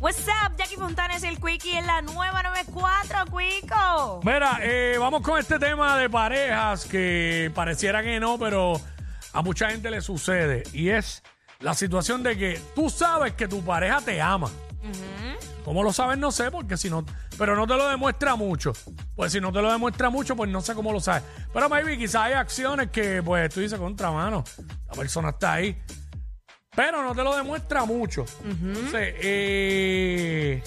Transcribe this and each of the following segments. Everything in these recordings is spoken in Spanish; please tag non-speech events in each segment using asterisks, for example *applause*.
What's up, Jackie Fontanes, el Quickie en la nueva 94, Quico. Mira, eh, vamos con este tema de parejas que pareciera que no, pero a mucha gente le sucede. Y es la situación de que tú sabes que tu pareja te ama. ¿Cómo lo sabes? No sé, porque si no, pero no te lo demuestra mucho. Pues si no te lo demuestra mucho, pues no sé cómo lo sabes. Pero maybe quizás hay acciones que, pues tú dices, contra mano, la persona está ahí. Pero no te lo demuestra mucho. Entonces, eh,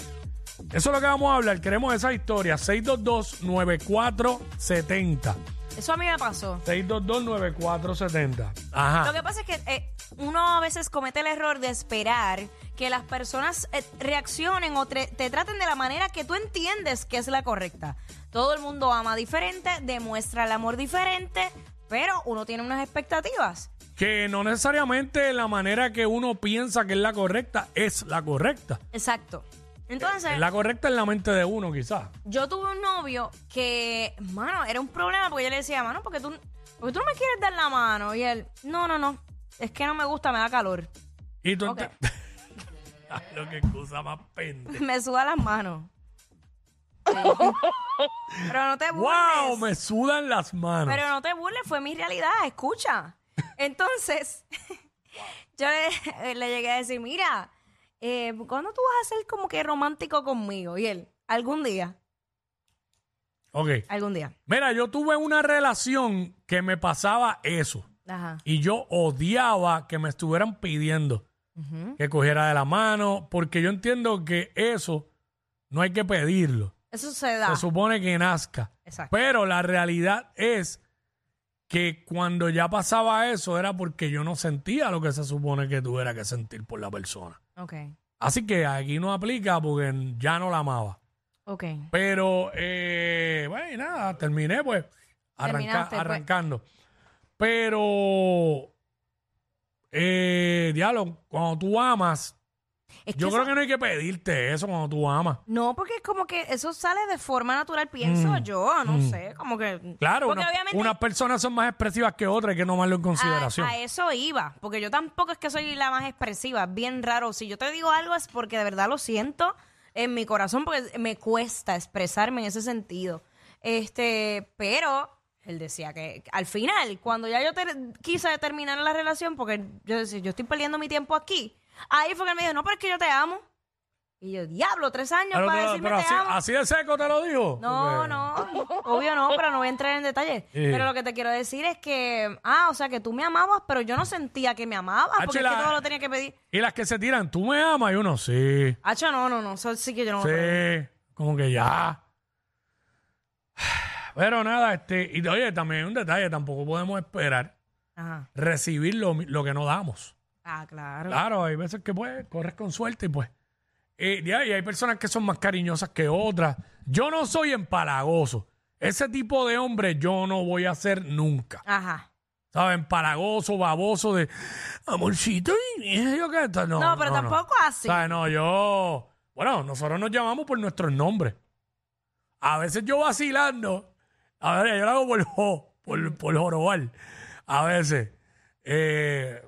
eso es lo que vamos a hablar. Queremos esa historia. 622-9470. Eso a mí me pasó. 622-9470. Ajá. Lo que pasa es que eh, uno a veces comete el error de esperar que las personas eh, reaccionen o te traten de la manera que tú entiendes que es la correcta. Todo el mundo ama diferente, demuestra el amor diferente, pero uno tiene unas expectativas. Que no necesariamente la manera que uno piensa que es la correcta es la correcta. Exacto. Entonces, Es la correcta en la mente de uno, quizás. yo tuve un novio que, mano, era un problema porque yo le decía, mano, porque tú, porque tú no me quieres dar la mano. Y él, no, no, no, es que no me gusta, me da calor. Y tú Ok. ente- Lo *laughs* que excusa más pende. *laughs* Me suda las manos. *laughs* Pero no te burles. ¡Wow! Me sudan las manos. Pero no te burles, fue mi realidad, escucha. Entonces, *laughs* yo le, le llegué a decir, mira, eh, ¿cuándo tú vas a ser como que romántico conmigo? Y él, algún día, Ok. algún día. Mira, yo tuve una relación que me pasaba eso. Ajá. Y yo odiaba que me estuvieran pidiendo que cogiera de la mano, porque yo entiendo que eso no hay que pedirlo. Eso se da. Se supone que nazca. Exacto. Pero la realidad es que cuando ya pasaba eso era porque yo no sentía lo que se supone que tuviera que sentir por la persona. Ok, Así que aquí no aplica porque ya no la amaba. ok. Pero, eh, bueno, y nada, terminé pues, arranca- pues. arrancando. Pero, eh, diablo, cuando tú amas, Es que yo eso- creo que no hay que pedirte eso cuando tú amas. No, porque es como que eso sale de forma natural, pienso yo, no sé, como que... Mm. Claro, porque una- obviamente unas personas son más expresivas que otras, hay que tomarlo en consideración. A, a eso iba, porque yo tampoco es que soy la más expresiva, bien raro. Si yo te digo algo es porque de verdad lo siento en mi corazón, porque me cuesta expresarme en ese sentido. Este, pero él decía que al final, cuando ya yo ter- quise terminar la relación, porque yo decía, yo estoy perdiendo mi tiempo aquí, ahí fue que él me dijo, no, pero es que yo te amo. Y yo, diablo, tres años Pero, para decirme pero te así, amo. así de seco te lo digo. No, Porque- no, obvio no, pero no voy a entrar en detalle. Pero lo que te quiero decir es que, ah, o sea, que tú me amabas, pero yo no sentía que me amabas, porque es que todo lo tenía que pedir. Y las que se tiran, tú me amas y uno sí. Hacho, no, no, no, eso sí que yo no. lo creo. Sí, como que ya. *sighs* Pero nada, este, y oye, también un detalle, tampoco podemos esperar Ajá. recibir lo, lo que no damos. Ah, claro. Claro, hay veces que pues corres con suerte y pues. eh, y hay personas que son más cariñosas que otras. Yo no soy empalagoso. Ese tipo de hombre yo no voy a ser nunca. Ajá. ¿Sabes? Empalagoso, baboso de amorcito y yo tal. No, No, pero no, no. tampoco así. ¿Sabes? No, yo. Bueno, nosotros nos llamamos por nuestros nombres. A veces yo vacilando. A ver, yo lo hago por, jo- por, por jorobar. A veces. eh,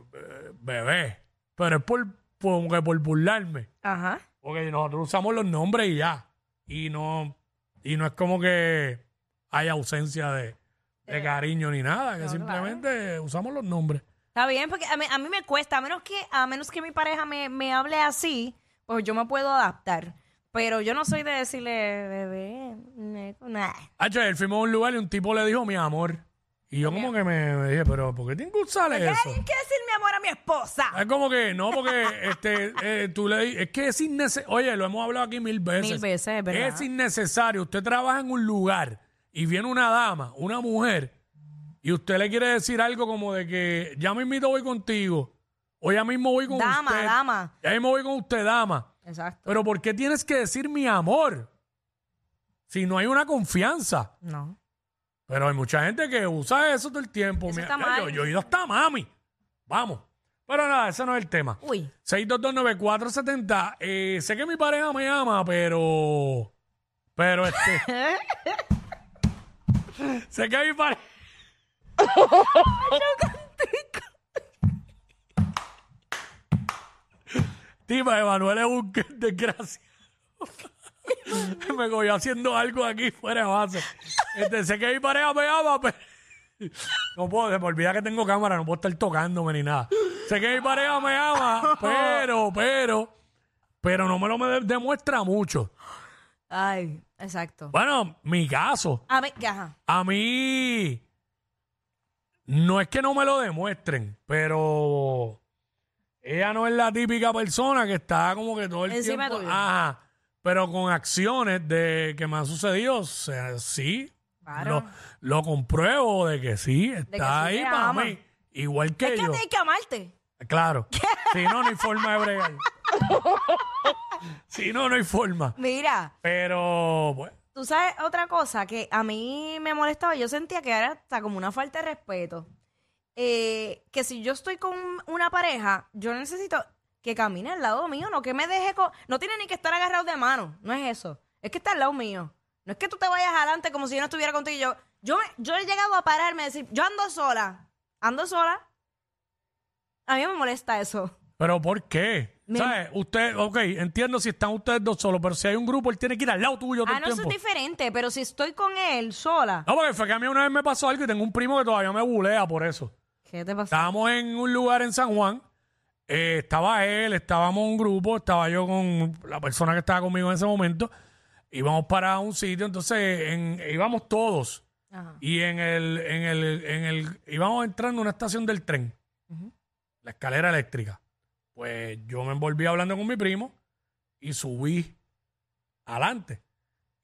bebé. Pero es por, por, que por burlarme. Ajá. Porque nosotros usamos los nombres y ya. Y no, y no es como que hay ausencia de, de cariño ni nada. Que no, simplemente usamos los nombres. Está bien, porque a mí, a mí me cuesta, a menos que, a menos que mi pareja me, me hable así, pues yo me puedo adaptar. Pero yo no soy de decirle, bebé, nah. Hacho, él fuimos a un lugar y un tipo le dijo mi amor. Y yo como que me, me dije, pero ¿por qué que usarle ¿Qué hay eso? que decir mi amor a mi esposa? Es como que, no, porque *laughs* este, eh, tú le di- es que es innecesario. Oye, lo hemos hablado aquí mil veces. Mil veces, es verdad. Es innecesario. Usted trabaja en un lugar y viene una dama, una mujer, y usted le quiere decir algo como de que ya mismo voy contigo, o ya mismo voy con Dama, usted. dama. Ya mismo voy con usted, dama. Exacto. Pero ¿por qué tienes que decir mi amor? Si no hay una confianza. No. Pero hay mucha gente que usa eso todo el tiempo. Eso está mal. Yo, yo he ido hasta mami. Vamos. Pero nada, ese no es el tema. Uy. 6229470. Eh, sé que mi pareja me ama, pero. Pero este. *laughs* sé que mi pareja. Tima, Emanuel es un desgracia. *laughs* me cogió haciendo algo aquí fuera de base. Este, sé que mi pareja me ama, pero... No puedo, se me olvida que tengo cámara, no puedo estar tocándome ni nada. Sé que mi pareja me ama, pero, pero, pero no me lo me demuestra mucho. Ay, exacto. Bueno, mi caso, A mí, ajá. a mí no es que no me lo demuestren, pero ella no es la típica persona que está como que todo el Encima tiempo. tuyo. Ajá. Pero con acciones de que me han sucedido, o sea, sí. Claro. Lo, lo compruebo de que sí, está ahí te para mí. Igual que Es que yo. tienes que amarte. Claro. *laughs* Si no, no hay forma de bregar. si no, no hay forma. Mira, Pero, pues, tú sabes otra cosa que a mí me molestaba. Yo sentía que era hasta como una falta de respeto. Eh, que si yo estoy con una pareja, yo necesito que camine al lado mío, no que me deje con... No tiene ni que estar agarrado de mano, no es eso. Es que está al lado mío. No es que tú te vayas adelante como si yo no estuviera contigo. Yo, yo, yo he llegado a pararme y decir, yo ando sola. Ando sola. A mí me molesta eso. ¿pero por qué? Me- ¿Sabes? Usted, ok, entiendo si están ustedes dos solos, pero si hay un grupo, él tiene que ir al lado tuyo todo Ah, el no, eso es tiempo. diferente, pero si estoy con él sola. No, porque fue que a mí una vez me pasó algo y tengo un primo que todavía me bulea por eso. ¿Qué te pasa? Estábamos en un lugar en San Juan. eh, estaba él, estábamos un grupo, estaba yo con la persona que estaba conmigo en ese momento. Íbamos para un sitio, entonces en- íbamos todos. Ajá. Y en el, en el, en el, íbamos entrando a una estación del tren, la escalera eléctrica. Pues yo me envolví hablando con mi primo y subí adelante.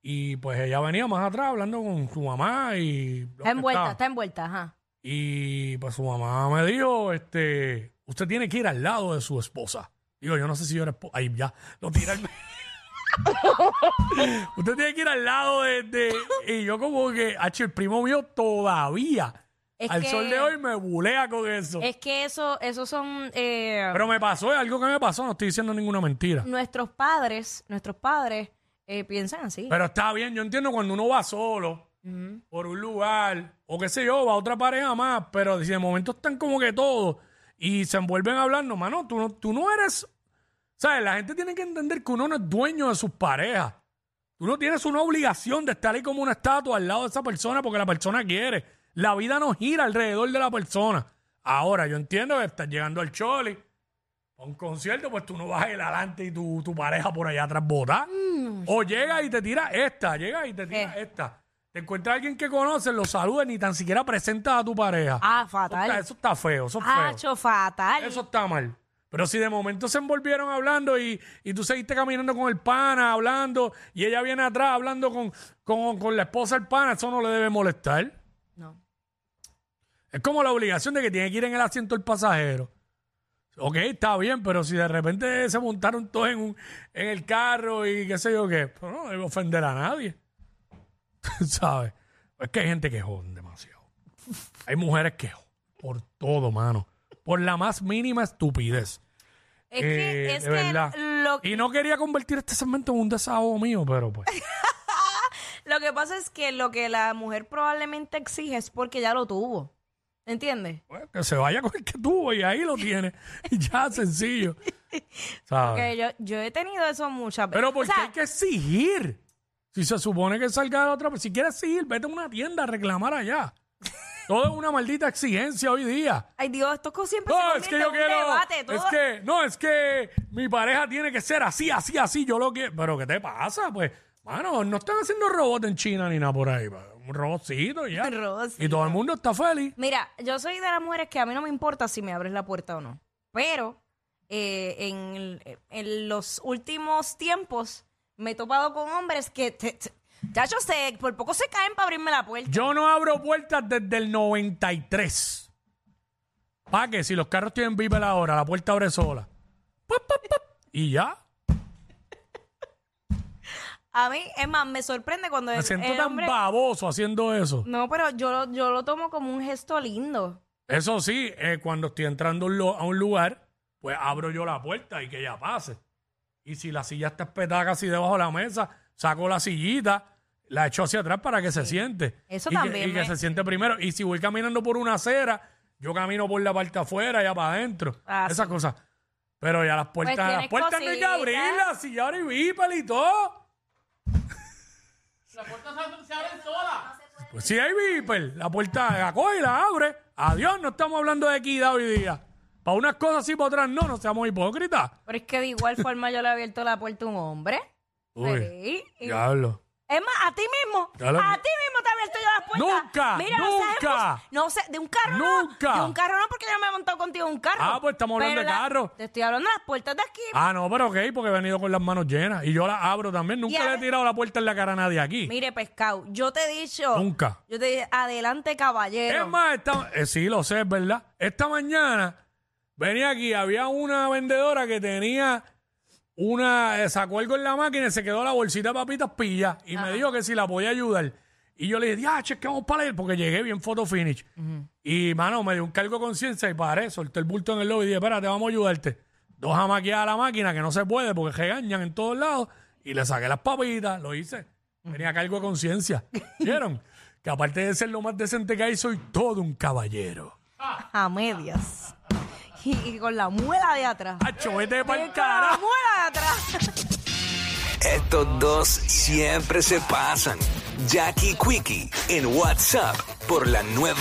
Y pues ella venía más atrás hablando con su mamá y... Está envuelta, está envuelta, ajá. Y pues su mamá me dijo, este, usted tiene que ir al lado de su esposa. Digo, yo no sé si yo era esposa. Ahí ya, lo tira al- *laughs* usted tiene que ir al lado de, de- Y yo como que, H, el primo mío todavía, Es al que- sol de hoy, me bulea con eso. Es que eso, esos son eh, Pero me pasó, es algo que me pasó, no estoy diciendo ninguna mentira. nuestros padres, nuestros padres eh, piensan así. Pero está bien, yo entiendo cuando uno va solo Ujú. por un lugar, o qué sé yo, va otra pareja más, pero si de momento están como que todos y se envuelven hablando, mano, tú no, tú no eres, ¿sabes? La gente tiene que entender que uno no es dueño de sus parejas. Tú no tienes una obligación de estar ahí como una estatua al lado de esa persona porque la persona quiere. La vida no gira alrededor de la persona. Ahora, yo entiendo que estás llegando al choli, a un concierto, pues tú no vas a ir adelante y tu, tu pareja por allá atrás botar. O llega y te tira esta, llega y te tira Eh. esta. Te encuentras a alguien que conoces, lo saludas, ni tan siquiera presentas a tu pareja. Ah, eso, fatal. está, eso está feo, eso es feo. Hacho, fatal. Eso está mal. Pero si de momento se envolvieron hablando y, y tú seguiste caminando con el pana, hablando, y ella viene atrás hablando con, con, con la esposa del pana, eso no le debe molestar. No. Es como la obligación de que tiene que ir en el asiento el pasajero. Ok, está bien, pero si de repente se montaron todos en, un, en el carro y qué sé yo qué, pues no debe ofender a nadie. *laughs* ¿Sabes? Es que hay gente que joden demasiado. Hay mujeres que joden por todo, mano. Por la más mínima estupidez. Es Eh, que, es de que verdad. lo, Y no quería convertir este segmento en un desahogo mío, pero pues. *laughs* lo que pasa es que lo que la mujer probablemente exige es porque ya lo tuvo. ¿Entiendes? pues, que se vaya con el que tuvo y ahí lo tiene. Y *laughs* ya, sencillo. ¿Sabes? Porque yo, yo he tenido eso muchas veces. Pero porque O sea, hay que exigir. Si se supone que salga de otra, si quieres exigir, vete a una tienda a reclamar allá. Todo es una maldita exigencia hoy día. Ay, Dios, esto siempre No, se es que yo quiero. debate. Todo, Es que, no, es que mi pareja tiene que ser así, así, así. Yo lo quiero. Pero ¿qué te pasa? Pues, mano, no están haciendo robots en China ni nada por ahí. pues, Un robotcito ya. Robotcito. Y todo el mundo está feliz. Mira, yo soy de las mujeres que a mí no me importa si me abres la puerta o no. Pero eh, en, en los últimos tiempos me he topado con hombres que, te, te- ya yo sé, por poco se caen para abrirme la puerta. Yo no abro puertas desde el 93. ¿Para qué? Si los carros tienen viper ahora, la puerta abre sola. Pap, pap, pap. Y ya. A mí, es más, me sorprende cuando Me el, siento el tan hombre... baboso haciendo eso. No, pero yo, lo- yo lo tomo como un gesto lindo. Eso sí, eh, cuando estoy entrando a un a un lugar, pues abro yo la puerta y que ella pase. Y si la silla está espetada casi debajo de la mesa, saco la sillita, la echo hacia atrás para que se siente. Eso y que- también y que se siente primero. Y si voy caminando por una acera, yo camino por la parte afuera, allá para adentro. Ah, Esas sí. cosas. Pero ya las puertas, Pues las tienes puertas no hay que cositas. abrirlas, si ya ahora hay Viper y todo. *laughs* Las puertas se, se abren solas. Pues si hay Viper, la puerta la coge y la abre. Adiós, no estamos hablando de equidad hoy día. Para unas cosas sí, para otras no, no seamos hipócritas. Pero es que de igual forma yo le he abierto la puerta a un hombre. Uy, Sí. Diablo. Es más, a ti mismo. Ya lo- A ti mismo te he abierto yo las puertas. Nunca, Mira, no nunca. No sé, de un carro Nunca. no. De un carro no, porque yo me he montado contigo en un carro. Ah, pues estamos hablando Pero de la- carro. Te estoy hablando de las puertas de aquí. Ah, no, pero ok, porque he venido con las manos llenas. Y yo las abro también. Nunca le he tirado la puerta en la cara a nadie aquí. Mire, pescado, yo te he dicho. Nunca. Yo te dije, adelante, caballero. Es más, esta, eh, sí, lo sé, es verdad. Esta mañana venía aquí, había una vendedora que tenía una, eh, sacó algo en la máquina y se quedó la bolsita de papitas pilla y me dijo que si la podía ayudar. Y yo le dije, ah, che, que vamos para él, porque llegué bien photo finish. Y, mano, me dio un cargo de conciencia y paré, solté el bulto en el lobby y dije, espérate, vamos a ayudarte. Dos jamaqueadas a la máquina, que no se puede porque regañan en todos lados. Y le saqué las papitas, lo hice. Tenía cargo de conciencia. *laughs* ¿Vieron? que aparte de ser lo más decente que hay, soy todo un caballero. A medias. Y, y con la muela de atrás. ¡Acho, vete Y para el con la carajo! muela de atrás. Estos dos siempre se pasan. Jackie Quickie en WhatsApp por la nueva